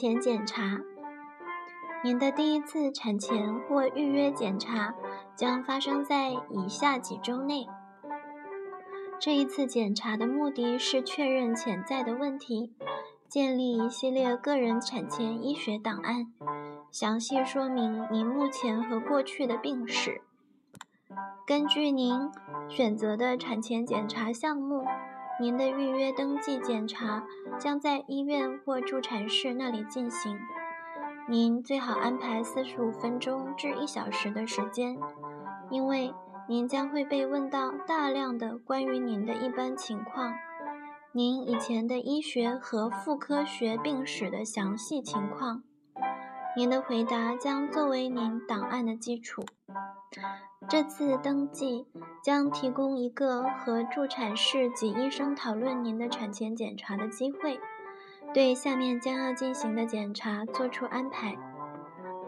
前检查。您的第一次产前或预约检查将发生在以下几周内。这一次检查的目的是确认潜在的问题，建立一系列个人产前医学档案，详细说明您目前和过去的病史。根据您选择的产前检查项目，您的预约登记检查将在医院或助产室那里进行。您最好安排四十五分钟至一小时的时间，因为您将会被问到大量的关于您的一般情况、您以前的医学和妇科学病史的详细情况。您的回答将作为您档案的基础。这次登记将提供一个和助产士及医生讨论您的产前检查的机会。对下面将要进行的检查做出安排。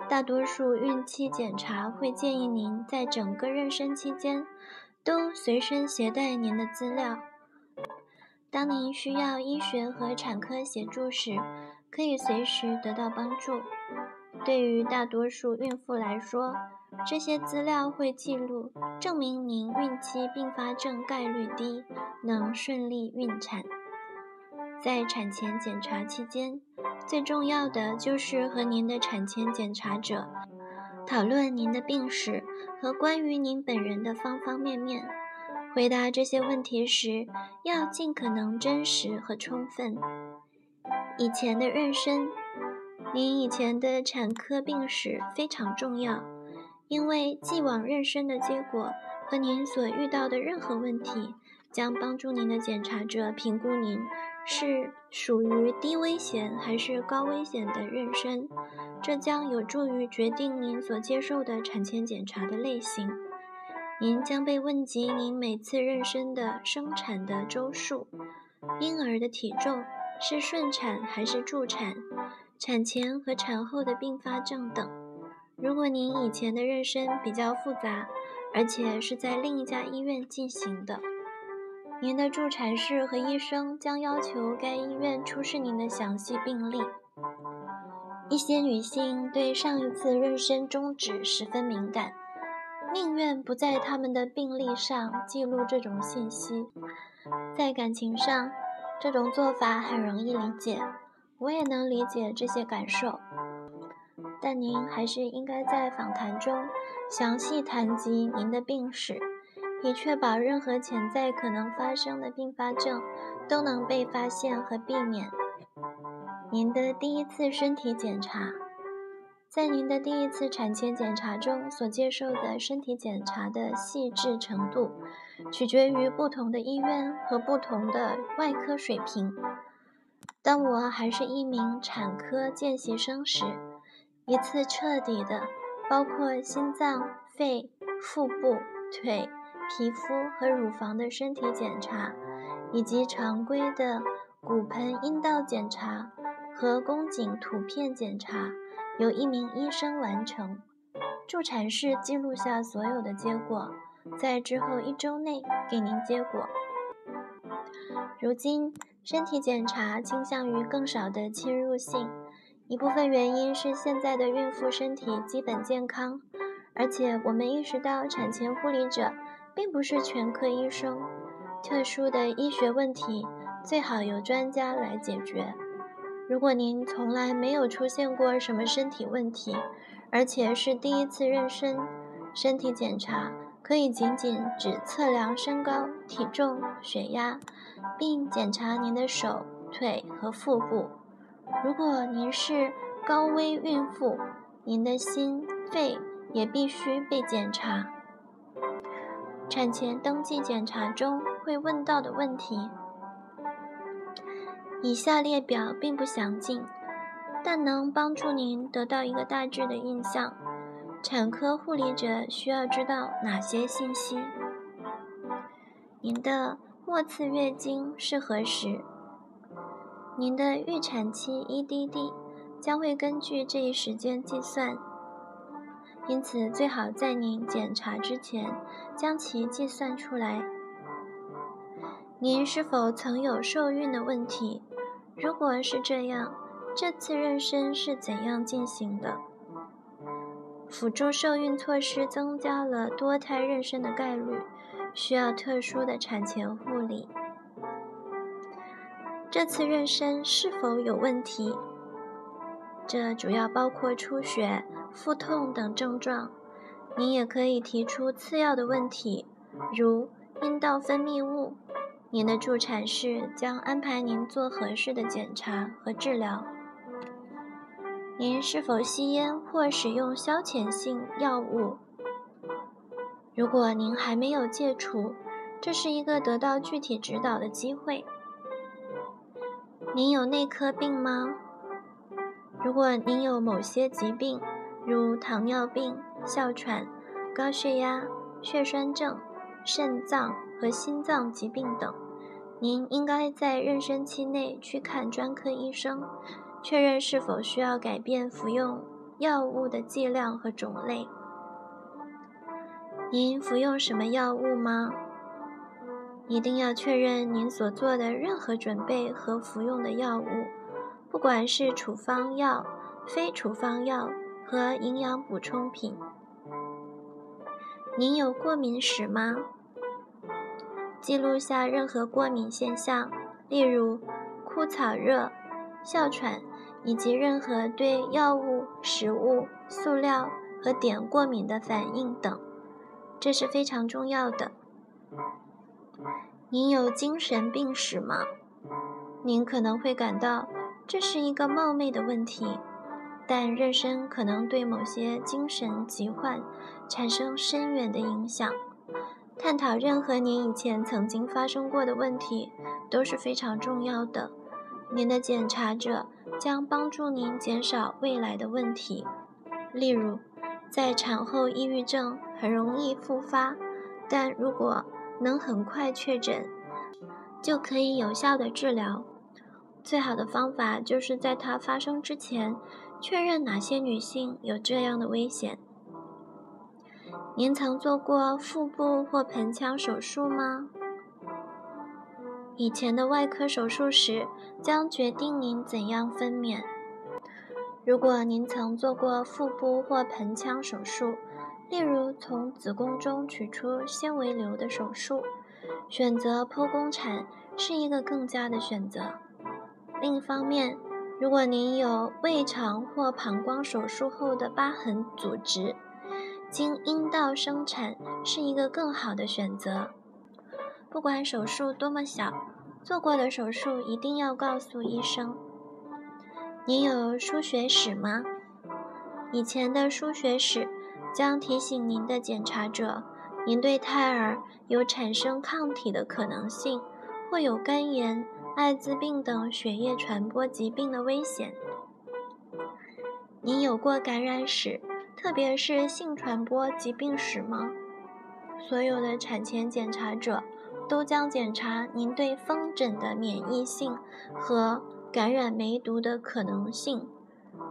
大多数孕期检查会建议您在整个妊娠期间都随身携带您的资料。当您需要医学和产科协助时，可以随时得到帮助。对于大多数孕妇来说，这些资料会记录证明您孕期并发症概率低，能顺利孕产。在产前检查期间，最重要的就是和您的产前检查者讨论您的病史和关于您本人的方方面面。回答这些问题时，要尽可能真实和充分。以前的妊娠，您以前的产科病史非常重要，因为既往妊娠的结果和您所遇到的任何问题，将帮助您的检查者评估您。是属于低危险还是高危险的妊娠，这将有助于决定您所接受的产前检查的类型。您将被问及您每次妊娠的生产的周数、婴儿的体重是顺产还是助产、产前和产后的并发症等。如果您以前的妊娠比较复杂，而且是在另一家医院进行的。您的助产士和医生将要求该医院出示您的详细病历。一些女性对上一次妊娠终止十分敏感，宁愿不在他们的病历上记录这种信息。在感情上，这种做法很容易理解，我也能理解这些感受。但您还是应该在访谈中详细谈及您的病史。以确保任何潜在可能发生的并发症都能被发现和避免。您的第一次身体检查，在您的第一次产前检查中所接受的身体检查的细致程度，取决于不同的医院和不同的外科水平。当我还是一名产科见习生时，一次彻底的，包括心脏、肺、腹部、腿。皮肤和乳房的身体检查，以及常规的骨盆阴道检查和宫颈图片检查，由一名医生完成。助产士记录下所有的结果，在之后一周内给您结果。如今，身体检查倾向于更少的侵入性，一部分原因是现在的孕妇身体基本健康，而且我们意识到产前护理者。并不是全科医生，特殊的医学问题最好由专家来解决。如果您从来没有出现过什么身体问题，而且是第一次妊娠，身体检查可以仅仅只测量身高、体重、血压，并检查您的手、腿和腹部。如果您是高危孕妇，您的心、肺也必须被检查。产前登记检查中会问到的问题，以下列表并不详尽，但能帮助您得到一个大致的印象。产科护理者需要知道哪些信息？您的末次月经是何时？您的预产期 EDD 将会根据这一时间计算。因此，最好在您检查之前将其计算出来。您是否曾有受孕的问题？如果是这样，这次妊娠是怎样进行的？辅助受孕措施增加了多胎妊娠的概率，需要特殊的产前护理。这次妊娠是否有问题？这主要包括出血、腹痛等症状。您也可以提出次要的问题，如阴道分泌物。您的助产士将安排您做合适的检查和治疗。您是否吸烟或使用消遣性药物？如果您还没有戒除，这是一个得到具体指导的机会。您有内科病吗？如果您有某些疾病，如糖尿病、哮喘、高血压、血栓症、肾脏和心脏疾病等，您应该在妊娠期内去看专科医生。确认是否需要改变服用药物的剂量和种类。您服用什么药物吗？一定要确认您所做的任何准备和服用的药物，不管是处方药、非处方药和营养补充品。您有过敏史吗？记录下任何过敏现象，例如枯草热、哮喘。以及任何对药物、食物、塑料和碘过敏的反应等，这是非常重要的。您有精神病史吗？您可能会感到这是一个冒昧的问题，但妊娠可能对某些精神疾患产生深远的影响。探讨任何您以前曾经发生过的问题都是非常重要的。您的检查者。将帮助您减少未来的问题，例如，在产后抑郁症很容易复发，但如果能很快确诊，就可以有效的治疗。最好的方法就是在它发生之前，确认哪些女性有这样的危险。您曾做过腹部或盆腔手术吗？以前的外科手术时将决定您怎样分娩。如果您曾做过腹部或盆腔手术，例如从子宫中取出纤维瘤的手术，选择剖宫产是一个更佳的选择。另一方面，如果您有胃肠或膀胱手术后的疤痕组织，经阴道生产是一个更好的选择。不管手术多么小，做过的手术一定要告诉医生。您有输血史吗？以前的输血史将提醒您的检查者，您对胎儿有产生抗体的可能性，或有肝炎、艾滋病等血液传播疾病的危险。您有过感染史，特别是性传播疾病史吗？所有的产前检查者。都将检查您对风疹的免疫性和感染梅毒的可能性。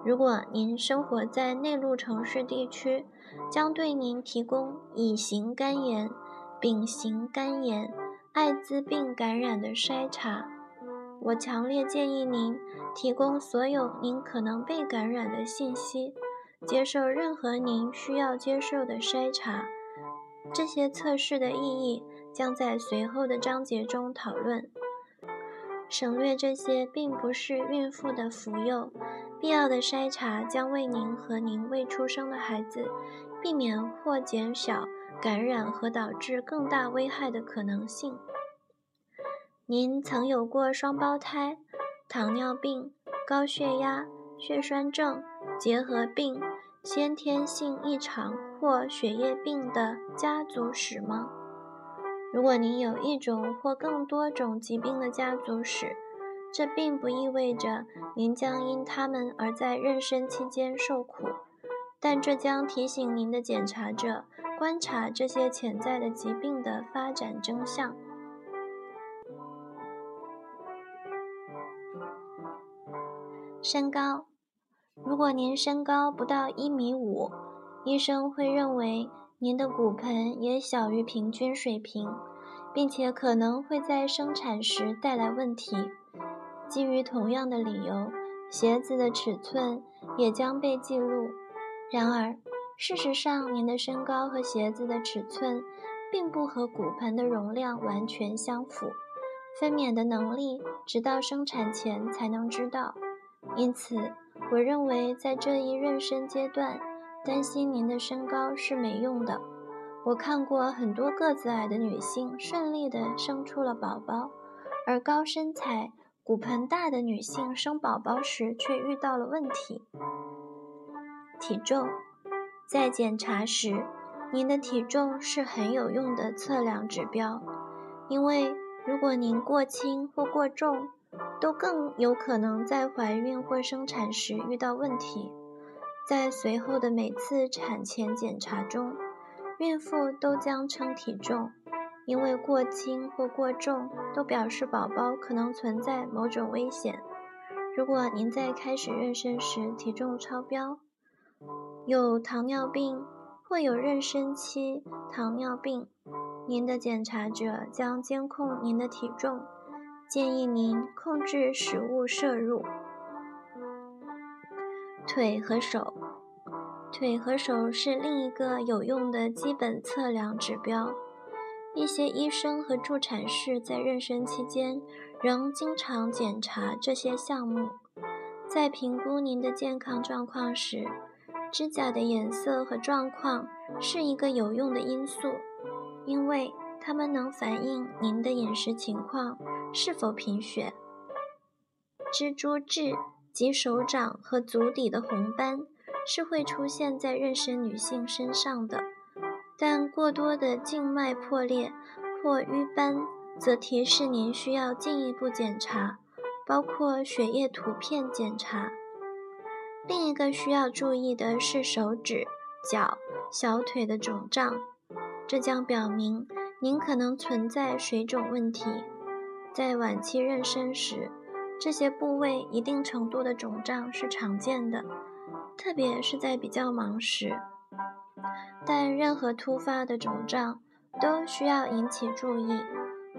如果您生活在内陆城市地区，将对您提供乙型肝炎、丙型肝炎、艾滋病感染的筛查。我强烈建议您提供所有您可能被感染的信息，接受任何您需要接受的筛查。这些测试的意义。将在随后的章节中讨论。省略这些并不是孕妇的服用。必要的筛查将为您和您未出生的孩子避免或减少感染和导致更大危害的可能性。您曾有过双胞胎、糖尿病、高血压、血栓症、结核病、先天性异常或血液病的家族史吗？如果您有一种或更多种疾病的家族史，这并不意味着您将因它们而在妊娠期间受苦，但这将提醒您的检查者观察这些潜在的疾病的发展真相。身高，如果您身高不到一米五，医生会认为。您的骨盆也小于平均水平，并且可能会在生产时带来问题。基于同样的理由，鞋子的尺寸也将被记录。然而，事实上，您的身高和鞋子的尺寸并不和骨盆的容量完全相符。分娩的能力，直到生产前才能知道。因此，我认为在这一妊娠阶段，担心您的身高是没用的。我看过很多个子矮的女性顺利地生出了宝宝，而高身材、骨盆大的女性生宝宝时却遇到了问题。体重，在检查时，您的体重是很有用的测量指标，因为如果您过轻或过重，都更有可能在怀孕或生产时遇到问题。在随后的每次产前检查中，孕妇都将称体重，因为过轻或过重都表示宝宝可能存在某种危险。如果您在开始妊娠时体重超标，有糖尿病或有妊娠期糖尿病，您的检查者将监控您的体重，建议您控制食物摄入。腿和手。腿和手是另一个有用的基本测量指标。一些医生和助产士在妊娠期间仍经常检查这些项目。在评估您的健康状况时，指甲的颜色和状况是一个有用的因素，因为它们能反映您的饮食情况是否贫血。蜘蛛痣及手掌和足底的红斑。是会出现在妊娠女性身上的，但过多的静脉破裂或瘀斑则提示您需要进一步检查，包括血液图片检查。另一个需要注意的是手指、脚、小腿的肿胀，这将表明您可能存在水肿问题。在晚期妊娠时，这些部位一定程度的肿胀是常见的。特别是在比较忙时，但任何突发的肿胀都需要引起注意，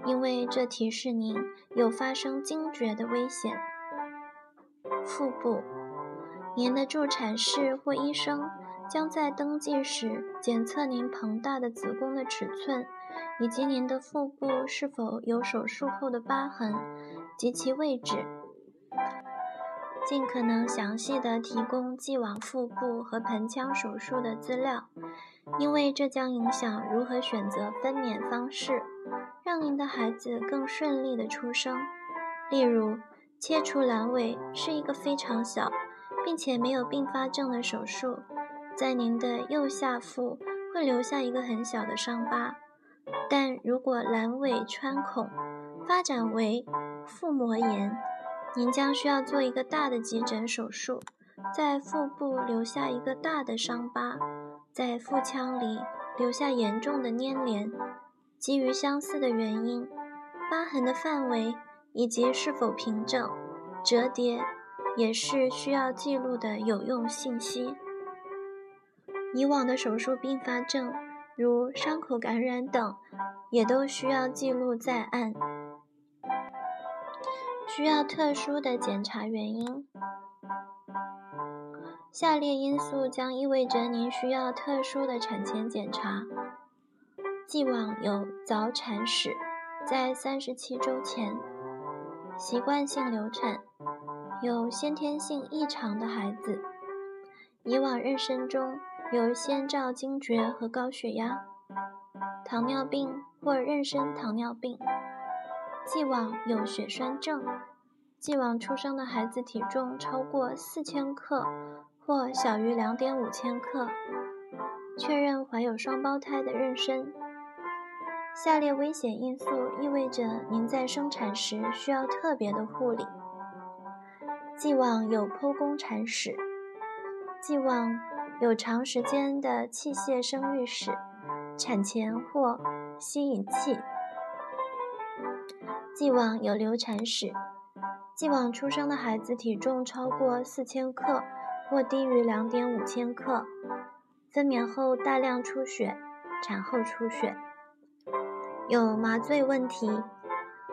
因为这提示您有发生惊厥的危险。腹部，您的助产士或医生将在登记时检测您膨大的子宫的尺寸，以及您的腹部是否有手术后的疤痕及其位置。尽可能详细的提供既往腹部和盆腔手术的资料，因为这将影响如何选择分娩方式，让您的孩子更顺利的出生。例如，切除阑尾是一个非常小，并且没有并发症的手术，在您的右下腹会留下一个很小的伤疤。但如果阑尾穿孔发展为腹膜炎，您将需要做一个大的急诊手术，在腹部留下一个大的伤疤，在腹腔里留下严重的粘连。基于相似的原因，疤痕的范围以及是否平整、折叠，也是需要记录的有用信息。以往的手术并发症，如伤口感染等，也都需要记录在案。需要特殊的检查原因。下列因素将意味着您需要特殊的产前检查：既往有早产史，在三十七周前；习惯性流产；有先天性异常的孩子；以往妊娠中有先兆惊厥和高血压；糖尿病或妊娠糖尿病。既往有血栓症，既往出生的孩子体重超过四千克或小于两点五千克，确认怀有双胞胎的妊娠。下列危险因素意味着您在生产时需要特别的护理：既往有剖宫产史，既往有长时间的器械生育史，产前或吸引器。既往有流产史，既往出生的孩子体重超过四千克或低于两点五千克，分娩后大量出血，产后出血，有麻醉问题，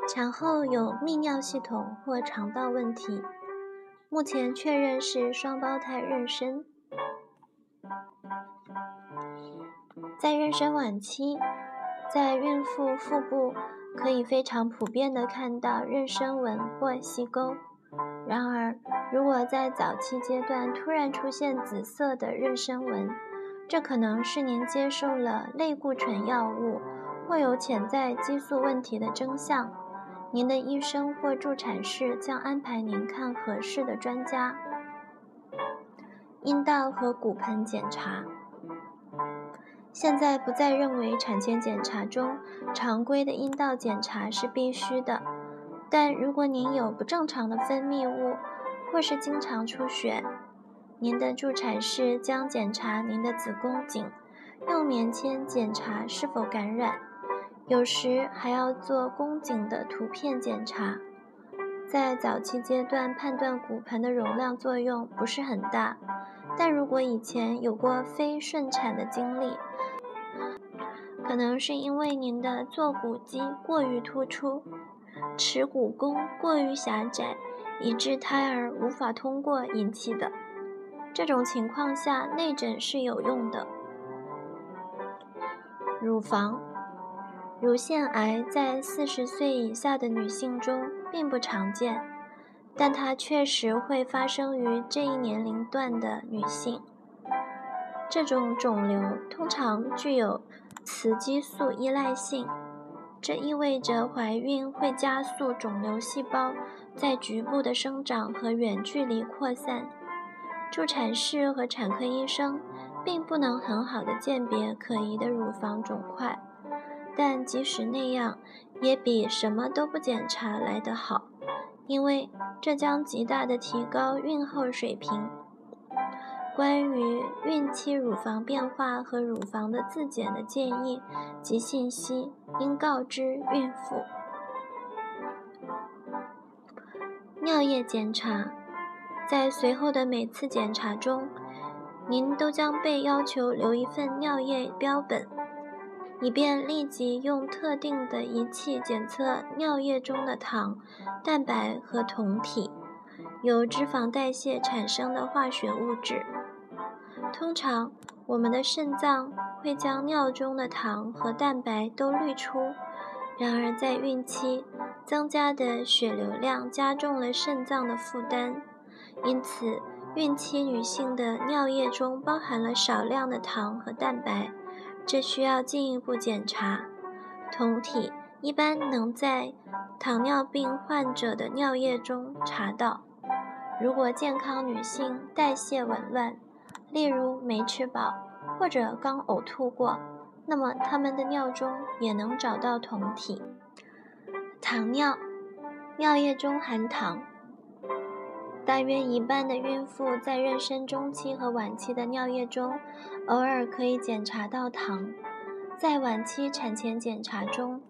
产后有泌尿系统或肠道问题，目前确认是双胞胎妊娠。在妊娠晚期，在孕妇腹部可以非常普遍的看到妊娠纹或细沟。然而，如果在早期阶段突然出现紫色的妊娠纹，这可能是您接受了类固醇药物或有潜在激素问题的征象。您的医生或助产士将安排您看合适的专家。阴道和骨盆检查，现在不再认为产前检查中常规的阴道检查是必须的，但如果您有不正常的分泌物，或是经常出血，您的助产士将检查您的子宫颈，用棉签检查是否感染。有时还要做宫颈的图片检查，在早期阶段判断骨盆的容量作用不是很大，但如果以前有过非顺产的经历，可能是因为您的坐骨肌过于突出，耻骨弓过于狭窄，以致胎儿无法通过引起的。这种情况下，内诊是有用的。乳房。乳腺癌在四十岁以下的女性中并不常见，但它确实会发生于这一年龄段的女性。这种肿瘤通常具有雌激素依赖性，这意味着怀孕会加速肿瘤细胞在局部的生长和远距离扩散。助产士和产科医生并不能很好的鉴别可疑的乳房肿块。但即使那样，也比什么都不检查来得好，因为这将极大的提高孕后水平。关于孕期乳房变化和乳房的自检的建议及信息，应告知孕妇。尿液检查，在随后的每次检查中，您都将被要求留一份尿液标本。以便立即用特定的仪器检测尿液中的糖、蛋白和酮体，由脂肪代谢产生的化学物质。通常，我们的肾脏会将尿中的糖和蛋白都滤出。然而，在孕期，增加的血流量加重了肾脏的负担，因此，孕期女性的尿液中包含了少量的糖和蛋白。这需要进一步检查。酮体一般能在糖尿病患者的尿液中查到。如果健康女性代谢紊乱，例如没吃饱或者刚呕吐过，那么她们的尿中也能找到酮体。糖尿，尿液中含糖。大约一半的孕妇在妊娠中期和晚期的尿液中，偶尔可以检查到糖。在晚期产前检查中，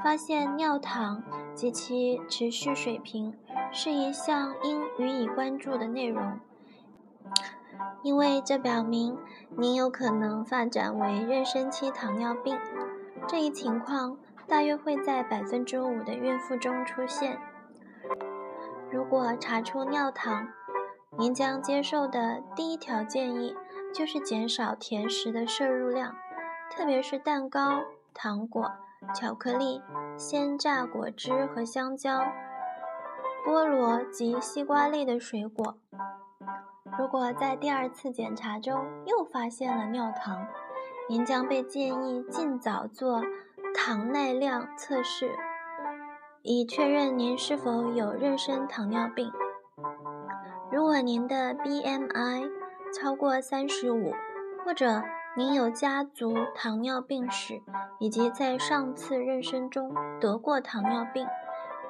发现尿糖及其持续水平是一项应予以关注的内容，因为这表明您有可能发展为妊娠期糖尿病。这一情况大约会在百分之五的孕妇中出现。如果查出尿糖，您将接受的第一条建议就是减少甜食的摄入量，特别是蛋糕、糖果、巧克力、鲜榨果汁和香蕉、菠萝及西瓜类的水果。如果在第二次检查中又发现了尿糖，您将被建议尽早做糖耐量测试。以确认您是否有妊娠糖尿病。如果您的 BMI 超过三十五，或者您有家族糖尿病史，以及在上次妊娠中得过糖尿病，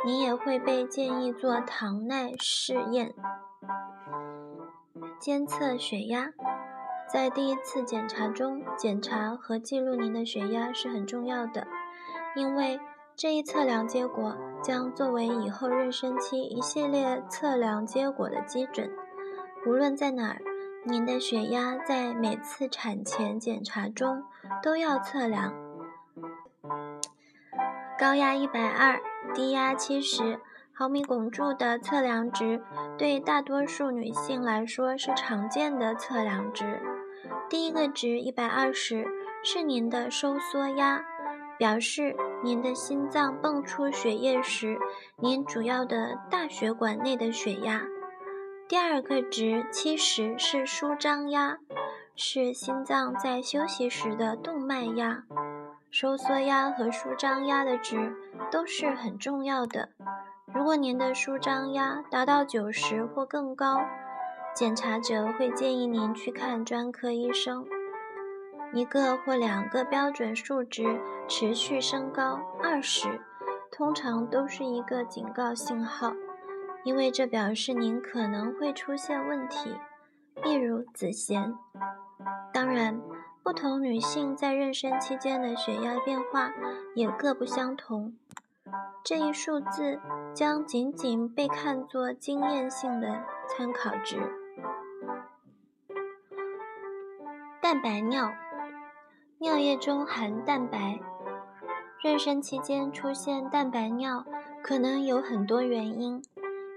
您也会被建议做糖耐试验。监测血压，在第一次检查中检查和记录您的血压是很重要的，因为。这一测量结果将作为以后妊娠期一系列测量结果的基准。无论在哪儿，您的血压在每次产前检查中都要测量。高压一百二，低压七十，毫米汞柱的测量值对大多数女性来说是常见的测量值。第一个值一百二十是您的收缩压，表示您的心脏泵出血液时，您主要的大血管内的血压。第二个值七十是舒张压，是心脏在休息时的动脉压。收缩压和舒张压的值都是很重要的。如果您的舒张压达到九十或更高，检查者会建议您去看专科医生。一个或两个标准数值持续升高二十，通常都是一个警告信号，因为这表示您可能会出现问题，例如子痫。当然，不同女性在妊娠期间的血压变化也各不相同。这一数字将仅仅被看作经验性的参考值。蛋白尿，尿液中含蛋白。妊娠期间出现蛋白尿可能有很多原因，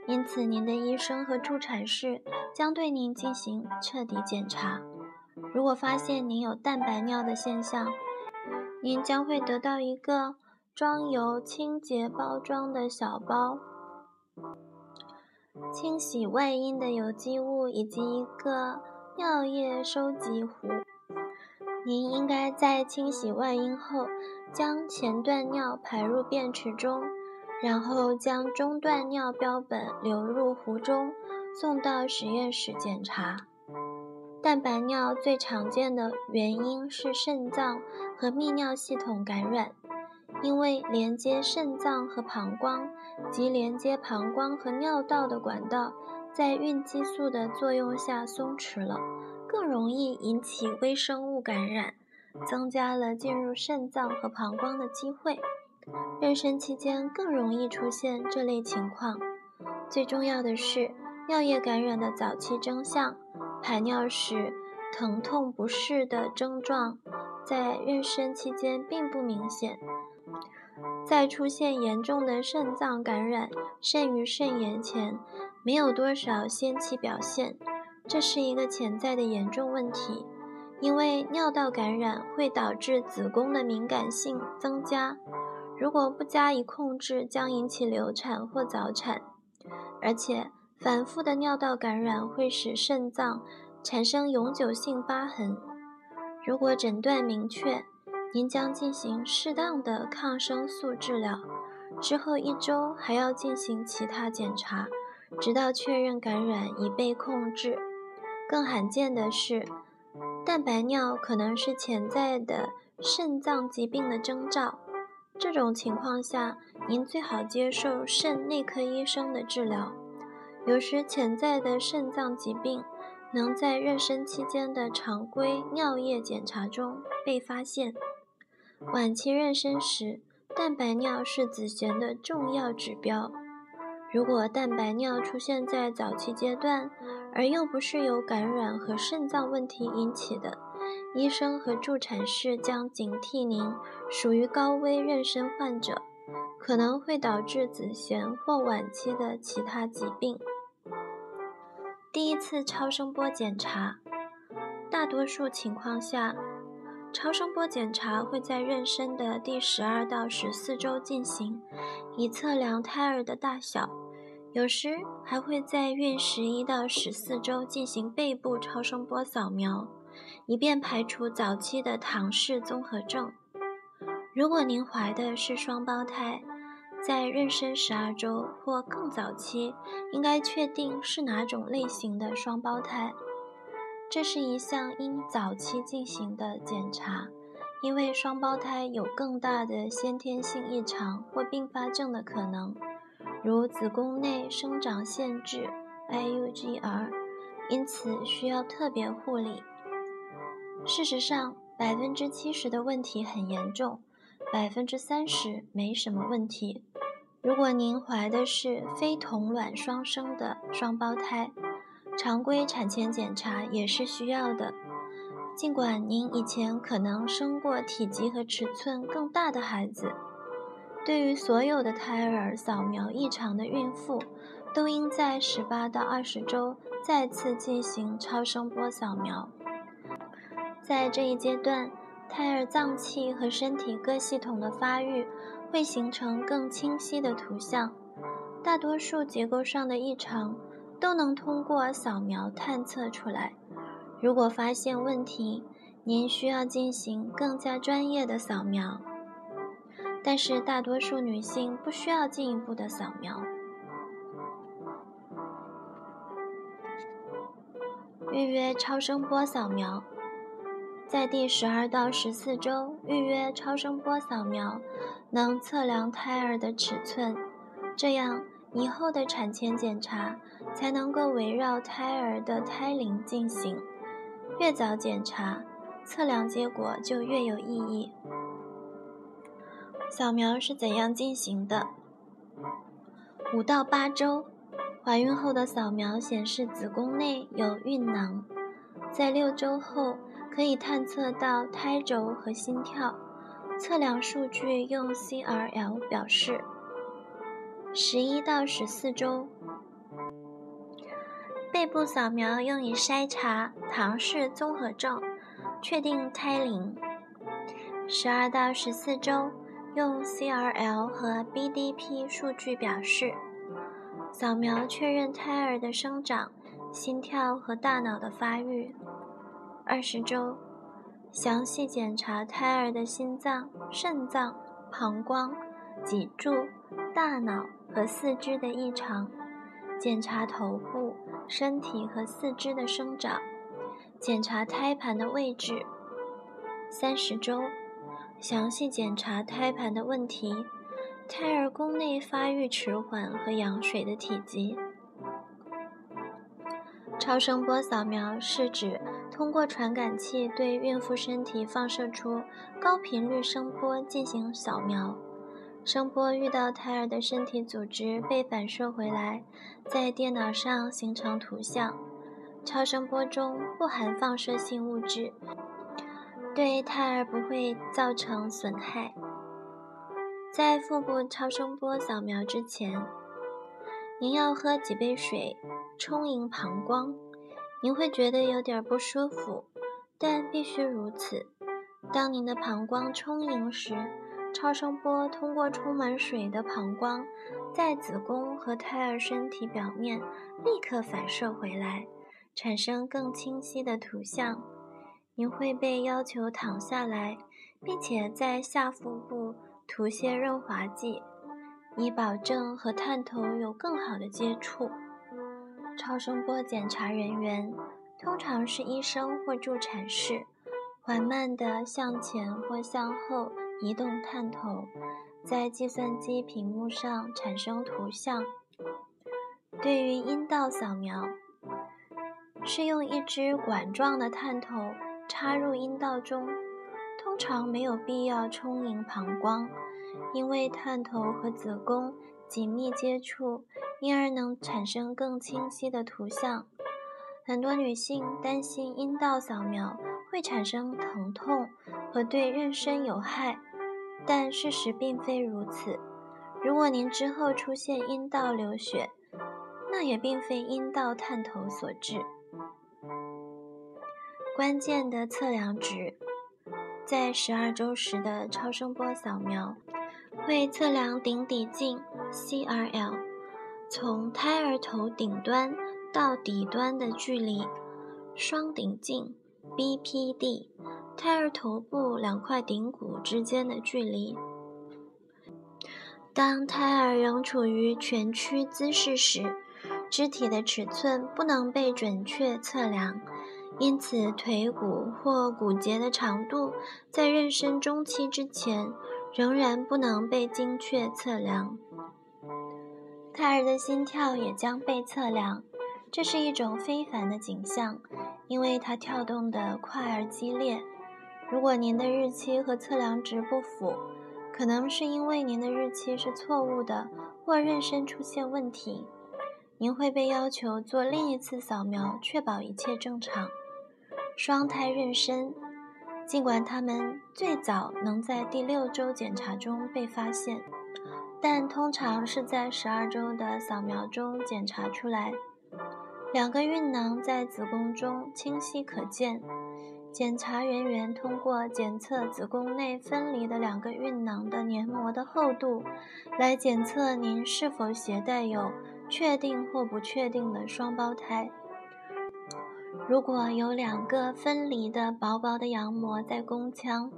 因此您的医生和助产士将对您进行彻底检查。如果发现您有蛋白尿的现象，您将会得到一个。装有清洁包装的小包，清洗外阴的有机物以及一个尿液收集壶。您应该在清洗外阴后，将前段尿排入便池中，然后将中段尿标本流入壶中，送到实验室检查。蛋白尿最常见的原因是肾脏和泌尿系统感染。因为连接肾脏和膀胱及连接膀胱和尿道的管道在孕激素的作用下松弛了，更容易引起微生物感染，增加了进入肾脏和膀胱的机会。妊娠期间更容易出现这类情况。最重要的是，尿液感染的早期征象，排尿时疼痛不适的症状，在妊娠期间并不明显。在出现严重的肾脏感染、肾盂肾炎前，没有多少先期表现，这是一个潜在的严重问题。因为尿道感染会导致子宫的敏感性增加，如果不加以控制，将引起流产或早产。而且，反复的尿道感染会使肾脏产生永久性疤痕。如果诊断明确，您将进行适当的抗生素治疗，之后一周还要进行其他检查，直到确认感染已被控制。更罕见的是，蛋白尿可能是潜在的肾脏疾病的征兆。这种情况下，您最好接受肾内科医生的治疗。有时，潜在的肾脏疾病能在妊娠期间的常规尿液检查中被发现。晚期妊娠时，蛋白尿是子痫的重要指标。如果蛋白尿出现在早期阶段，而又不是由感染和肾脏问题引起的，医生和助产士将警惕您属于高危妊娠患者，可能会导致子痫或晚期的其他疾病。第一次超声波检查，大多数情况下。超声波检查会在妊娠的第十二到十四周进行，以测量胎儿的大小。有时还会在孕十一到十四周进行背部超声波扫描，以便排除早期的唐氏综合症。如果您怀的是双胞胎，在妊娠十二周或更早期，应该确定是哪种类型的双胞胎。这是一项应早期进行的检查，因为双胞胎有更大的先天性异常或并发症的可能，如子宫内生长限制 （IUGR），因此需要特别护理。事实上，百分之七十的问题很严重，百分之三十没什么问题。如果您怀的是非同卵双生的双胞胎，常规产前检查也是需要的，尽管您以前可能生过体积和尺寸更大的孩子。对于所有的胎儿扫描异常的孕妇，都应在十八到二十周再次进行超声波扫描。在这一阶段，胎儿脏器和身体各系统的发育会形成更清晰的图像。大多数结构上的异常都能通过扫描探测出来。如果发现问题，您需要进行更加专业的扫描。但是大多数女性不需要进一步的扫描。预约超声波扫描，在第十二到十四周预约超声波扫描，能测量胎儿的尺寸，这样以后的产前检查才能够围绕胎儿的胎龄进行。越早检查，测量结果就越有意义。扫描是怎样进行的？五到八周，怀孕后的扫描显示子宫内有孕囊。在六周后，可以探测到胎轴和心跳，测量数据用 CRL 表示。十一到十四周，背部扫描用以筛查唐氏综合症，确定胎龄。十二到十四周。用 CRL 和 BDP 数据表示，扫描确认胎儿的生长、心跳和大脑的发育。二十周，详细检查胎儿的心脏、肾脏、膀胱、脊柱、大脑和四肢的异常，检查头部、身体和四肢的生长，检查胎盘的位置。三十周。详细检查胎盘的问题，胎儿宫内发育迟缓和羊水的体积。超声波扫描是指通过传感器对孕妇身体放射出高频率声波进行扫描，声波遇到胎儿的身体组织被反射回来，在电脑上形成图像。超声波中不含放射性物质。对胎儿不会造成损害。在腹部超声波扫描之前，您要喝几杯水，充盈膀胱。您会觉得有点不舒服，但必须如此。当您的膀胱充盈时，超声波通过充满水的膀胱，在子宫和胎儿身体表面立刻反射回来，产生更清晰的图像。您会被要求躺下来，并且在下腹部涂些润滑剂，以保证和探头有更好的接触。超声波检查人员通常是医生或助产士，缓慢地向前或向后移动探头，在计算机屏幕上产生图像。对于阴道扫描，是用一支管状的探头。插入阴道中，通常没有必要充盈膀胱，因为探头和子宫紧密接触，因而能产生更清晰的图像。很多女性担心阴道扫描会产生疼痛和对妊娠有害，但事实并非如此。如果您之后出现阴道流血，那也并非阴道探头所致。关键的测量值，在十二周时的超声波扫描会测量顶底径 （CRL） 从胎儿头顶端到底端的距离，双顶径 （BPD） 胎儿头部两块顶骨之间的距离。当胎儿仍处于蜷曲姿势时，肢体的尺寸不能被准确测量。因此，腿骨或骨节的长度在妊娠中期之前仍然不能被精确测量。胎儿的心跳也将被测量，这是一种非凡的景象，因为它跳动得快而激烈。如果您的日期和测量值不符，可能是因为您的日期是错误的，或妊娠出现问题，您会被要求做另一次扫描，确保一切正常。双胎妊娠，尽管他们最早能在第六周检查中被发现，但通常是在十二周的扫描中检查出来。两个孕囊在子宫中清晰可见。检查人员通过检测子宫内分离的两个孕囊的黏膜的厚度，来检测您是否携带有确定或不确定的双胞胎。如果有两个分离的薄薄的羊膜在宫腔，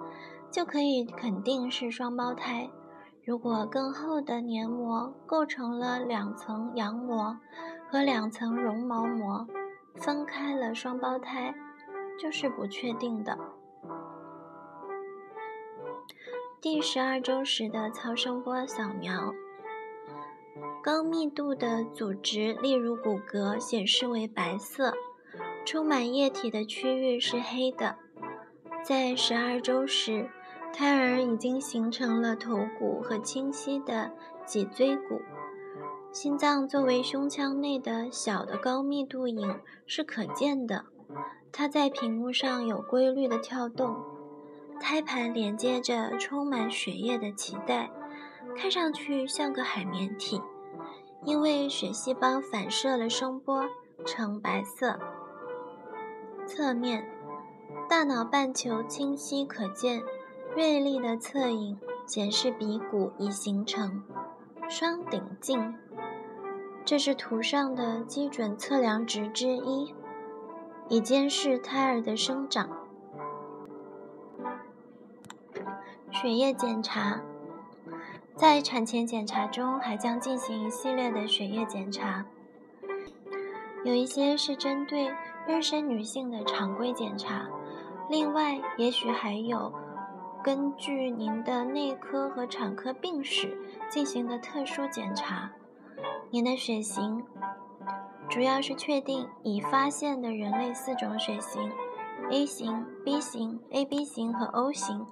就可以肯定是双胞胎。如果更厚的黏膜构成了两层羊膜和两层绒毛膜，分开了双胞胎。就是不确定的。第十二周时的超声波扫描，高密度的组织，例如骨骼，显示为白色；充满液体的区域是黑的。在十二周时，胎儿已经形成了头骨和清晰的脊椎骨。心脏作为胸腔内的小的高密度影是可见的。它在屏幕上有规律的跳动，胎盘连接着充满血液的脐带，看上去像个海绵体，因为血细胞反射了声波，呈白色。侧面，大脑半球清晰可见，锐利的侧影显示鼻骨已形成。双顶径，这是图上的基准测量值之一。以监视胎儿的生长。血液检查，在产前检查中还将进行一系列的血液检查，有一些是针对妊娠女性的常规检查，另外也许还有根据您的内科和产科病史进行的特殊检查。您的血型。主要是确定已发现的人类四种血型：A 型、B 型、AB 型和 O 型。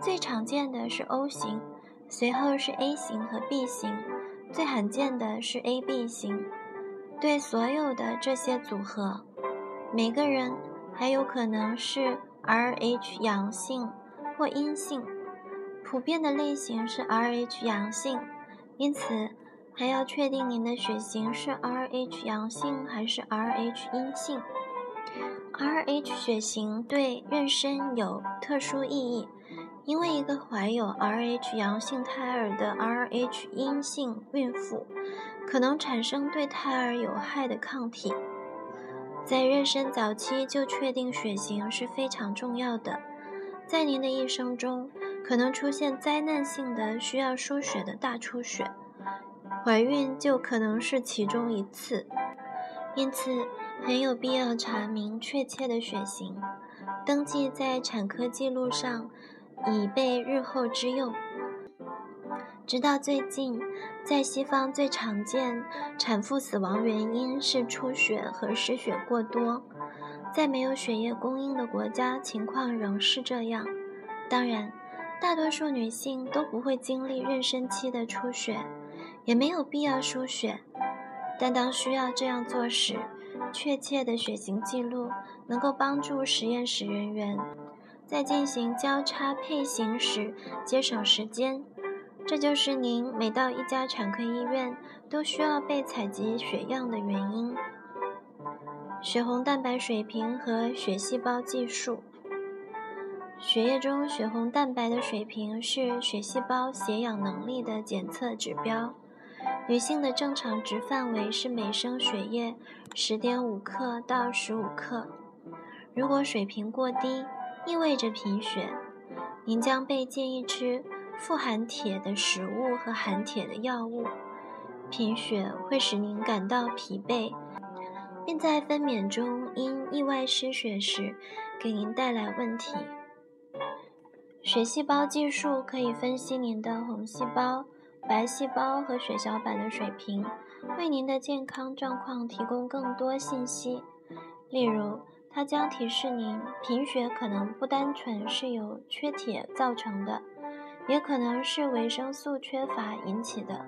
最常见的是 O 型，随后是 A 型和 B 型，最罕见的是 AB 型。对所有的这些组合，每个人还有可能是 Rh 阳性或阴性。普遍的类型是 Rh 阳性，因此。还要确定您的血型是 Rh 阳性还是 Rh 阴性。Rh 血型对妊娠有特殊意义，因为一个怀有 Rh 阳性胎儿的 Rh 阴性孕妇可能产生对胎儿有害的抗体。在妊娠早期就确定血型是非常重要的。在您的一生中，可能出现灾难性的需要输血的大出血。怀孕就可能是其中一次，因此很有必要查明确切的血型，登记在产科记录上，以备日后之用。直到最近，在西方最常见产妇死亡原因是出血和失血过多，在没有血液供应的国家，情况仍是这样。当然，大多数女性都不会经历妊娠期的出血。也没有必要输血，但当需要这样做时，确切的血型记录能够帮助实验室人员在进行交叉配型时节省时间。这就是您每到一家产科医院都需要被采集血样的原因。血红蛋白水平和血细胞计数。血液中血红蛋白的水平是血细胞携氧能力的检测指标。女性的正常值范围是每升血液十点五克到十五克。如果水平过低，意味着贫血，您将被建议吃富含铁的食物和含铁的药物。贫血会使您感到疲惫，并在分娩中因意外失血时给您带来问题。血细胞计数可以分析您的红细胞。白细胞和血小板的水平，为您的健康状况提供更多信息。例如，它将提示您，贫血可能不单纯是由缺铁造成的，也可能是维生素缺乏引起的。